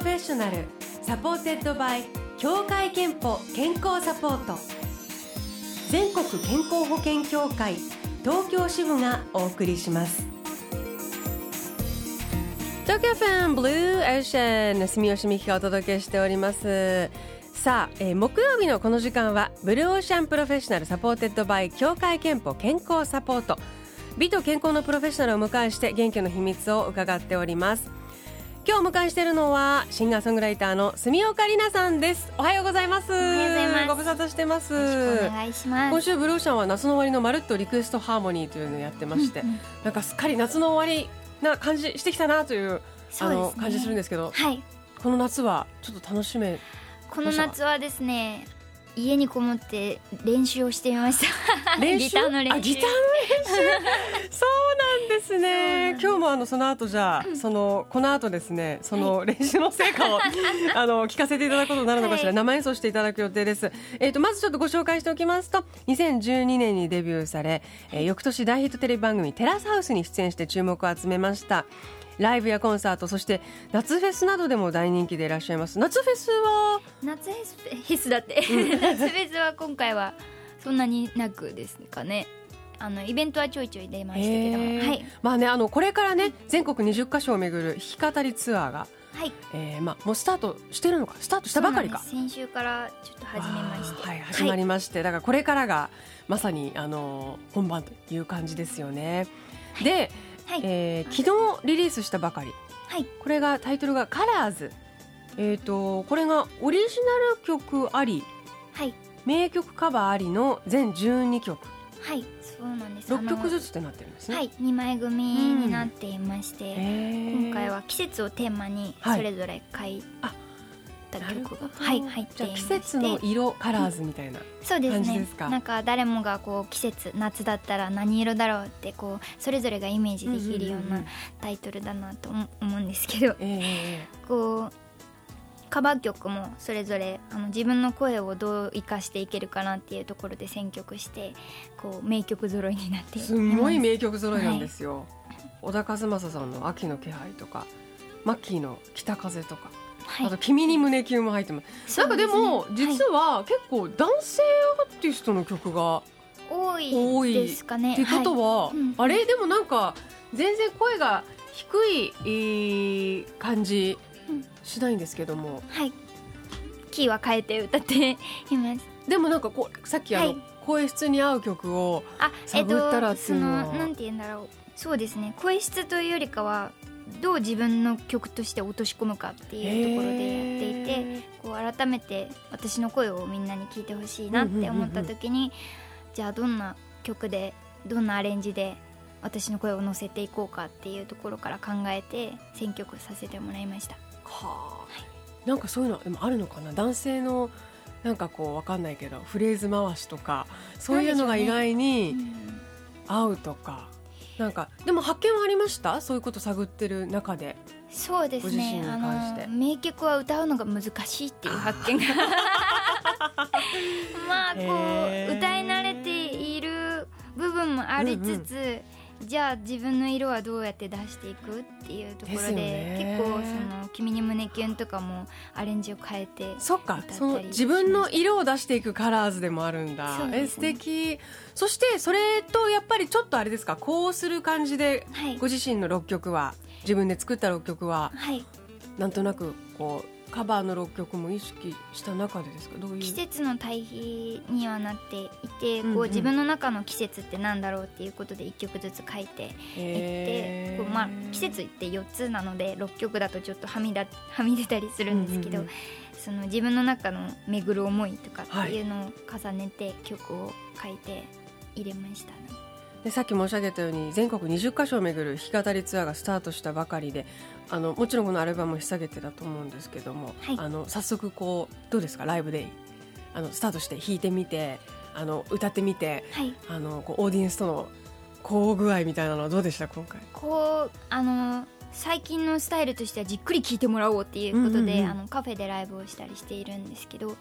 ロフェッショナル supported by 協会けんぽ健康サポート。全国健康保険協会東京支部がお送りします。東京 FM Blue Ocean 住吉美希がお届けしております。さあ、えー、木曜日のこの時間は Blue Ocean Professional supported by 協会けんぽ健康サポート。美と健康のプロフェッショナルを迎えして元気の秘密を伺っております。今日お迎えしているのはシンガーソングライターの住岡里奈さんです。おはようございます。おはようございます。ご無沙汰してます。お願いします。今週ブルーシャンは夏の終わりのまるっとリクエストハーモニーというのをやってまして、うんうん、なんかすっかり夏の終わりな感じしてきたなという、ね、あの感じするんですけど、はい、この夏はちょっと楽しめこの夏はですね家にこもって練習をしてみました。ギターの練習。ギターの練習？そうなんですね。今日もあのその後じゃあ、そのこの後ですねその練習の成果を、あの聞かせていただくことになるのかしら、はい、生演奏していただく予定です。えっ、ー、とまずちょっとご紹介しておきますと2012年にデビューされ、えー、翌年大ヒットテレビ番組テラスハウスに出演して注目を集めましたライブやコンサートそして夏フェスなどでも大人気でいらっしゃいます。夏フェスは？夏フェスだって、うん、夏フェスは今回はそんなになくですかね。あのイベントはちょいちょい出ましたけども、はい、まあねあのこれからね全国20カ所を巡る弾き語りツアーがはい、えー、まあもうスタートしてるのか？スタートしたばかりか？先週からちょっと始めまして。はい始まりまして、はい、だからこれからがまさにあの本番という感じですよね、はい、ではい、えー、昨日リリースしたばかり、はい、これがタイトルが「カラーズ。えーと、これがオリジナル曲あり、はい、名曲カバーありの全12曲。はい。そうなんです。6曲ずつってなってるんですね。はい。2枚組になっていまして、うん、今回は季節をテーマにそれぞれ書い、はい、あった曲が、はい、入って季節の色カラーズみたいなそうですね。なんか誰もがこう季節夏だったら何色だろうってこうそれぞれがイメージできるようなタイトルだなと思うんですけど、えー、こうカバー曲もそれぞれあの自分の声をどう生かしていけるかなっていうところで選曲してこう名曲揃いになってすごい名曲揃いなんですよ、はい、小田和正さんの「秋の気配」とかマッキーの「北風」とかはい、あと「君に胸キュン」も入ってます。なんかでも、実は結構男性アーティストの曲が多いですかね。ってことは、はいあれ？でもなんか全然声が低い感じしないんですけども、はい、キーは変えて歌っています。でもなんかこうさっきあの、はい、声質に合う曲を探ったらっていうのは、えっと、なんて言うんだろう。そうですね。声質というよりかはどう自分の曲として落とし込むかっていうところでやっていてこう改めて私の声をみんなに聞いてほしいなって思った時に、じゃあどんな曲でどんなアレンジで私の声を乗せていこうかっていうところから考えて選曲させてもらいました。はあ、はい、なんかそういうのでもあるのかな？男性のなんかこうわかんないけどフレーズ回しとかそういうのが意外に合うとか。なんかでも発見はありました？そういうこと探ってる中で。そうですね。あの名曲は歌うのが難しいっていう発見が。まあこう歌い慣れている部分もありつつ、うんうんじゃあ自分の色はどうやって出していくっていうところで結構その「君に胸キュン」とかもアレンジを変えてそっか。その自分の色を出していくカラーズでもあるんだ、ね、え素敵そしてそれとやっぱりちょっとあれですか？こうする感じで、ご自身の6曲は自分で作った6曲は、はい、なんとなくこうカバーの6曲も意識した中でですか？どういう？季節の対比にはなっていて、こう自分の中の季節ってなんだろうっていうことで1曲ずつ書いていってこう、まあ、季節って4つなので6曲だとちょっとはみだ はみ出たりするんですけど、その自分の中の巡る思いとかっていうのを重ねて曲を書いて入れましたね。でさっき申し上げたように全国20カ所を巡る弾き語りツアーがスタートしたばかりであのもちろんこのアルバムを引っ提げてだと思うんですけども、はい、あの早速こうどうですか？ライブであのスタートして弾いてみてあの歌ってみて、はい、あのこうオーディエンスとの交互具合みたいなのはどうでした？今回。こうあの最近のスタイルとしてはじっくり聴いてもらおうっていうことで、うんうんうん、あのカフェでライブをしたりしているんですけど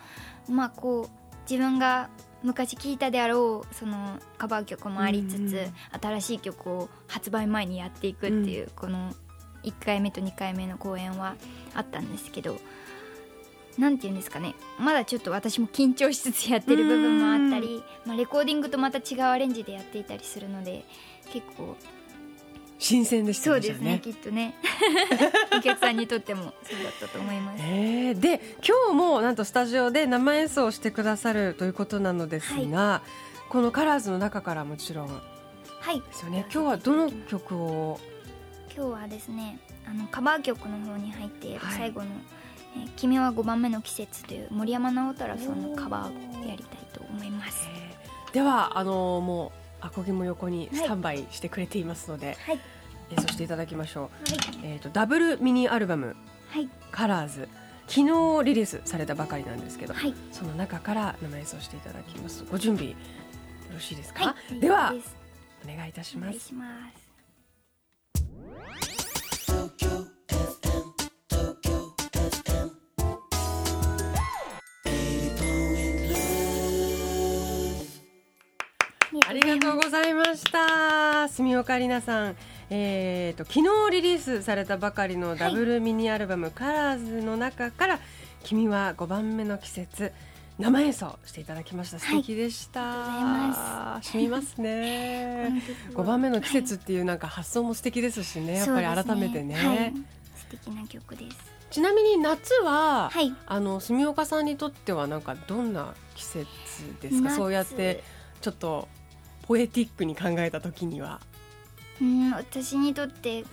まあこう自分が昔聴いたであろうそのカバー曲もありつつ、うんうん、新しい曲を発売前にやっていくっていう、うん、この1回目と2回目の公演はあったんですけどなんて言うんですかね。まだちょっと私も緊張しつつやってる部分もあったり、まあ、レコーディングとまた違うアレンジでやっていたりするので結構新鮮でしたそうですねきっとね。お客さんにとってもそうだったと思います、えー、で今日もなんとスタジオで生演奏をしてくださるということなのですが、はい、このカラーズの中からもちろん。はい。ですよね。今日はどの曲を？今日はですねあのカバー曲の方に入ってい。る最後の、はいえー「君は5番目の季節」という森山直太朗さんのカバーをやりたいと思います、えー、ではあのもうアコギも横にスタンバイしてくれていますので、はい、演奏していただきましょう、はい、えーと、ダブルミニアルバム「はい、カラーズ昨日リリースされたばかりなんですけど、はい、その中から生演奏していただきます。ご準備よろしいですか、はい、ではお願いいたしますございました。住岡里奈さん。えーと、昨日リリースされたばかりのダブルミニアルバム「カラーズの中から「君は5番目の季節」生演奏していただきました。素敵でした、はい、しみますね。5番目の季節っていうなんか発想も素敵ですしね。やっぱり改めてね、ねはい、素敵な曲です。ちなみに夏は、はい、あの住岡さんにとってはなんかどんな季節ですか？そうやってちょっとポエティックに考えた時には。うん私にとって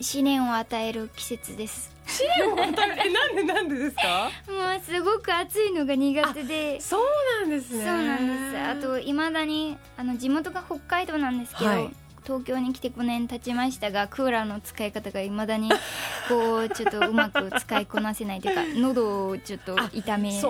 試練を与える季節です。試練を与える？なんでなんでですか？もうすごく暑いのが苦手で。そうなんですね。そうなんです。あといまだにあの地元が北海道なんですけど、はい。東京に来て5年経ちましたがクーラーの使い方がいまだにこうちょっとうまく使いこなせないというか 喉をちょっと痛めが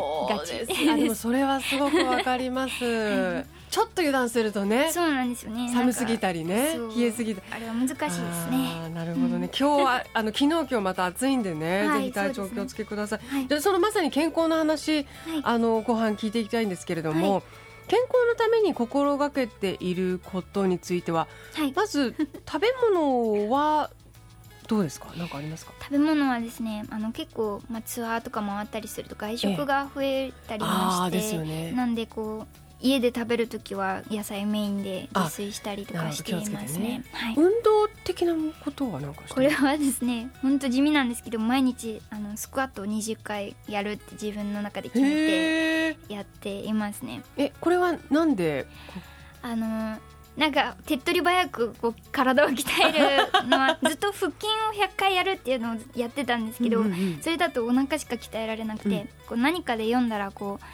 ち。あでもそれはすごくわかります ちょっと油断するとねそうなんですよね。寒すぎたりね冷えすぎあれは難しいですね。なるほどね、今日はあの昨日今日また暑いんでね、はい、ぜひ体調お気をつけください、はい、でそのまさに健康の話、はい、あの後半聞いていきたいんですけれども、健康のために心がけていることについては、まず食べ物はどうですか？何かありますか？食べ物はですねあの結構、まあ、ツアーとか回ったりすると外食が増えたりもして、えね、なんでこう家で食べる時は野菜メインで自炊したりとかしていますね、ね。はい、運動的なことはなんかこれはですね本当地味なんですけど毎日あのスクワットを20回やるって自分の中で決めてやっていますね。えこれはなんで？あのなんか手っ取り早くこう体を鍛えるのはずっと腹筋を100回やるっていうのをやってたんですけど、それだとお腹しか鍛えられなくて、うん、こう何かで読んだらこう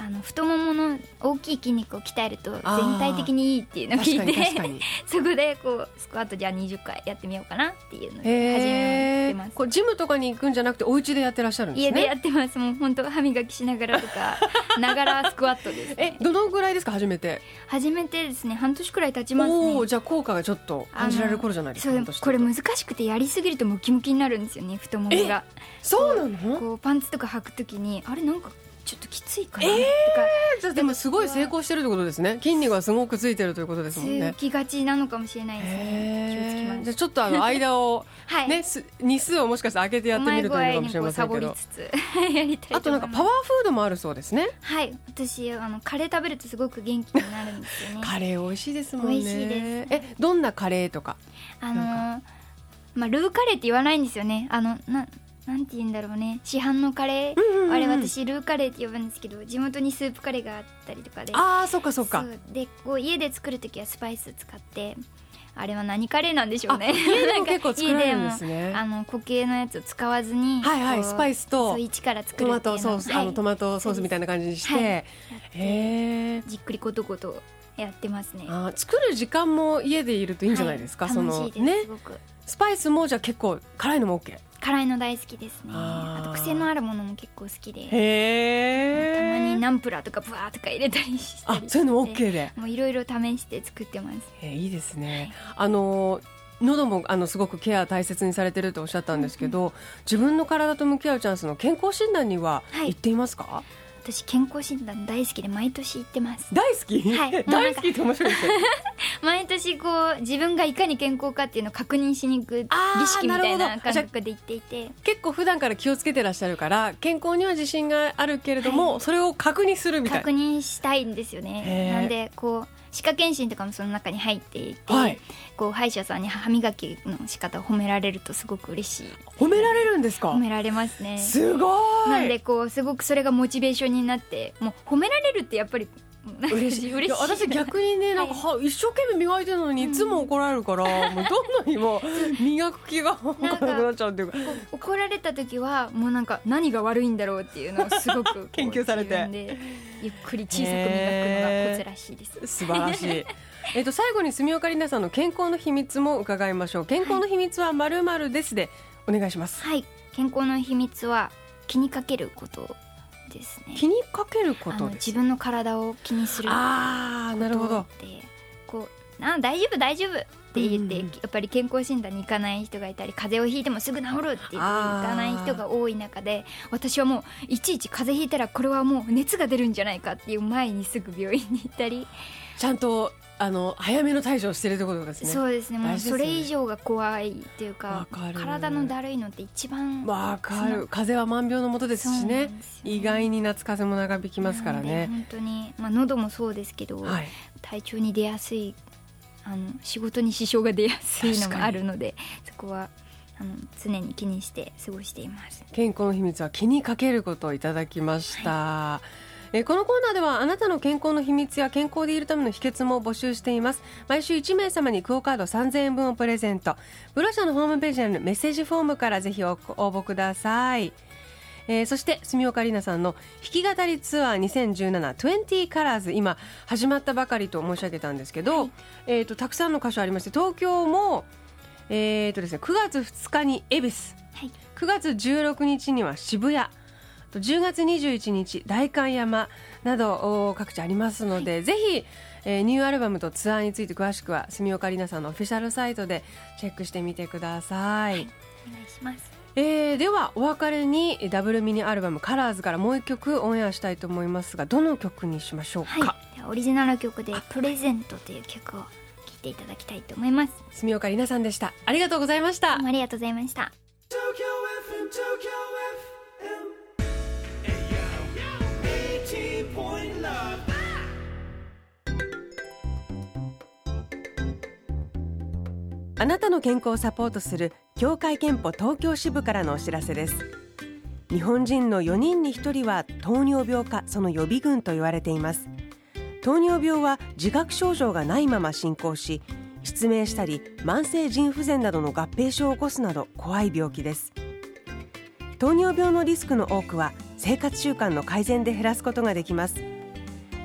あの太ももの大きい筋肉を鍛えると全体的にいいっていうのを聞いて そこでこうスクワットじゃあ20回やってみようかなっていうので始めてます。こうジムとかに行くんじゃなくてお家でやってらっしゃるんですね？家でやってます。もう本当歯磨きしながらとか ながらスクワットです、ね、えどのぐらいですか？初めて？初めてですね。半年くらい経ちますね。おじゃあ効果がちょっと感じられる頃じゃないですかこれ難しくてやりすぎるとムキムキになるんですよね太ももが。そうなの？こうパンツとか履くときにあれなんかちょっときついかな。とか、えー、でもすごい成功してるってことですね。筋肉がすごくついてるということですもんね。つきがちなのかもしれないですね。気をつけます。じゃちょっとあの間を はい。ね日数をもしかして開けてやってみるというのかもしれませんけど。あとなんかパワーフードもあるそうですね。はい。私あのカレー食べるとすごく元気になるんですよね。カレー美味しいですもんね。美味しいです。えどんなカレーとか？あのー、まあルーカレーって言わないんですよね。あのななんて言うんだろうね。市販のカレー、うんうんうん、あれ私ルーカレーって呼ぶんですけど地元にスープカレーがあったりとかで。ああそっかそっか。でこう家で作る時はスパイス使ってあれは何カレーなんでしょうね。家でも 結構作られるんですね。あの固形のやつを使わずにはいはいスパイスと。一から作るトマトソース、はい、あのトマトソースみたいな感じにして、はい、へえじっくりことことやってますね。あ作る時間も家でいるといいんじゃないですか、はい、そのね？スパイスもじゃ結構辛いのも OK 辛いの大好きですね。あと癖のあるものも結構好きで。へたまにナンプラーとかブワーとか入れたりしたりあそういうのも OK で。もういろいろ試して作ってます。えいいですね、はい、あの喉もあのすごくケア大切にされてるとおっしゃったんですけど、うんうん、自分の体と向き合うチャンスの健康診断には行っていますか、はい私健康診断大好きで毎年行ってます。大好き、はい。大好きって面白いです。ね 毎年こう自分がいかに健康かっていうのを確認しに行く儀式みたいな感覚で行っていて。結構普段から気をつけてらっしゃるから健康には自信があるけれども、それを確認するみたい。確認したいんですよね。なんでこう歯科検診とかもその中に入っていて、はい。こう歯医者さんに歯磨きの仕方を褒められるとすごく嬉しい。褒められるんですか？褒められますね。すごい。なんでこうすごくそれがモチベーションになってもう褒められるってやっぱり嬉しい嬉しい。や私逆にねなんか、は一生懸命磨いてるのにいつも怒られるから、もうどんどん今磨く気がなくなっちゃうっていうか。怒られた時はもうなんか何が悪いんだろうっていうのをすごく 研究されて。ゆっくり小さく磨くのがコツらしいです、素晴らしい。えっと最後に住岡里奈さんの健康の秘密も伺いましょう。健康の秘密はまるまるですでお願いします、はい。健康の秘密は気にかけることですね。気にかけること自分の体を気にするああなるほど。でこうあ大丈夫大丈夫って言って、うんうんやっぱり健康診断に行かない人がいたり風邪をひいてもすぐ治るって言って行かない人が多い中で私はもういちいち風邪ひいたらこれはもう熱が出るんじゃないかっていう前にすぐ病院に行ったり、ちゃんとあの早めの対処をしてるってことですね。そうですね。もうそれ以上が怖いっていうか体のだるいのって一番わかる。風邪は万病のもとですしね。んですよ意外に夏風邪も長引きますからね。本当に、まあ、喉もそうですけど、はい。体調に出やすいあの仕事に支障が出やすいのも確かにあるのでそこはあの常に気にして過ごしています。健康の秘密は気にかけることをいただきました、えーこのコーナーではあなたの健康の秘密や健康でいるための秘訣も募集しています。毎週1名様にクオカード3000円分をプレゼント。ブロシャのホームページにあるメッセージフォームからぜひお応募ください。えーそして住岡里奈さんの弾き語りツアー201720カラーズ今始まったばかりと申し上げたんですけど、はい。えー、とたくさんの箇所ありまして東京も、えーとですね、9月2日に恵比寿。はい。9月16日には渋谷。と10月21日代官山などお各地ありますので、ぜひ、えーニューアルバムとツアーについて詳しくは住岡里奈さんのオフィシャルサイトでチェックしてみてください、お願いします。えーではお別れにダブルミニアルバム「カラーズからもう一曲オンエアしたいと思いますがどの曲にしましょうか、はい。オリジナル曲で「プレゼント」という曲を聴いていただきたいと思います。住岡里奈さんでした。ありがとうございました。ありがとうございましたあなたの健康をサポートする協会憲法東京支部からのお知らせです。日本人の4人に1人は糖尿病かその予備軍と言われています。糖尿病は自覚症状がないまま進行し失明したり慢性腎不全などの合併症を起こすなど怖い病気です。糖尿病のリスクの多くは生活習慣の改善で減らすことができます。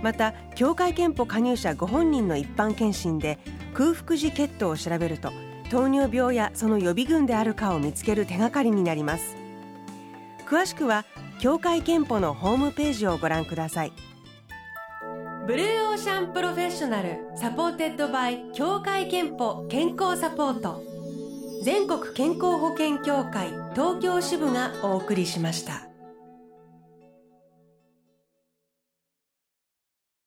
また協会憲法加入者ご本人の一般検診で空腹時血糖を調べると糖尿病やその予備軍であるかを見つける手がかりになります。詳しくは協会けんぽのホームページをご覧ください。 Blue Ocean Professional supported by 協会けんぽ健康サポート。全国健康保険協会東京支部がお送りしました。